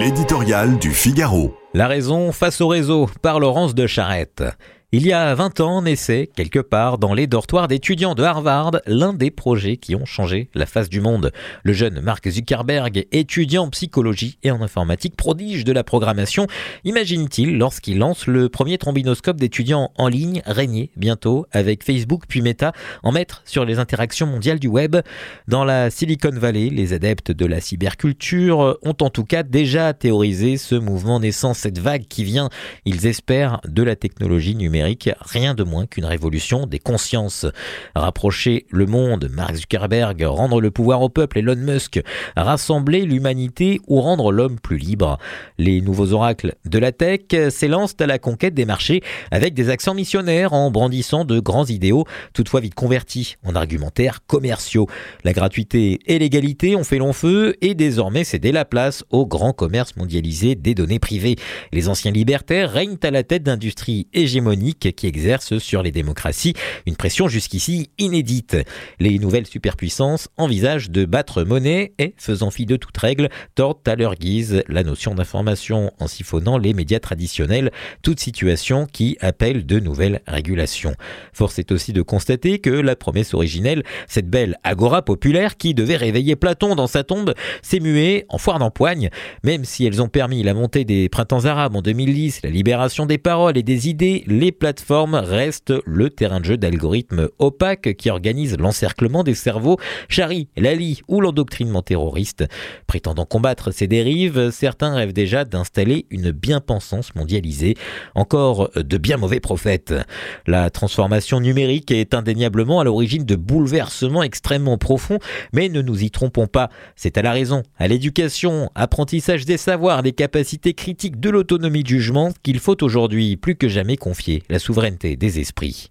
L'éditorial du Figaro. La raison face au réseau par Laurence de Charette. Il y a 20 ans naissait, quelque part dans les dortoirs d'étudiants de Harvard, l'un des projets qui ont changé la face du monde. Le jeune Mark Zuckerberg, étudiant en psychologie et en informatique, prodige de la programmation, imagine-t-il lorsqu'il lance le premier trombinoscope d'étudiants en ligne, régner bientôt avec Facebook puis Meta, en maître sur les interactions mondiales du web. Dans la Silicon Valley, les adeptes de la cyberculture ont en tout cas déjà théorisé ce mouvement naissant, cette vague qui vient, ils espèrent, de la technologie numérique rien de moins qu'une révolution des consciences. Rapprocher le monde, Mark Zuckerberg, rendre le pouvoir au peuple, Elon Musk, rassembler l'humanité ou rendre l'homme plus libre. Les nouveaux oracles de la tech s'élancent à la conquête des marchés avec des accents missionnaires en brandissant de grands idéaux, toutefois vite convertis en argumentaires commerciaux. La gratuité et l'égalité ont fait long feu et désormais cédé la place au grand commerce mondialisé des données privées. Les anciens libertaires règnent à la tête d'industries hégémoniques qui exerce sur les démocraties une pression jusqu'ici inédite. Les nouvelles superpuissances envisagent de battre monnaie et, faisant fi de toute règle, tordent à leur guise la notion d'information en siphonnant les médias traditionnels, toute situation qui appelle de nouvelles régulations. Force est aussi de constater que la promesse originelle, cette belle agora populaire qui devait réveiller Platon dans sa tombe, s'est muée en foire d'empoigne, même si elles ont permis la montée des printemps arabes en 2010, la libération des paroles et des idées, les plateformes restent le terrain de jeu d'algorithmes opaques qui organisent l'encerclement des cerveaux, charrient Lali ou l'endoctrinement terroriste. Prétendant combattre ces dérives, certains rêvent déjà d'installer une bien-pensance mondialisée, encore de bien mauvais prophètes. La transformation numérique est indéniablement à l'origine de bouleversements extrêmement profonds, mais ne nous y trompons pas, c'est à la raison, à l'éducation, apprentissage des savoirs, des capacités critiques, de l'autonomie de jugement qu'il faut aujourd'hui plus que jamais confier la souveraineté des esprits.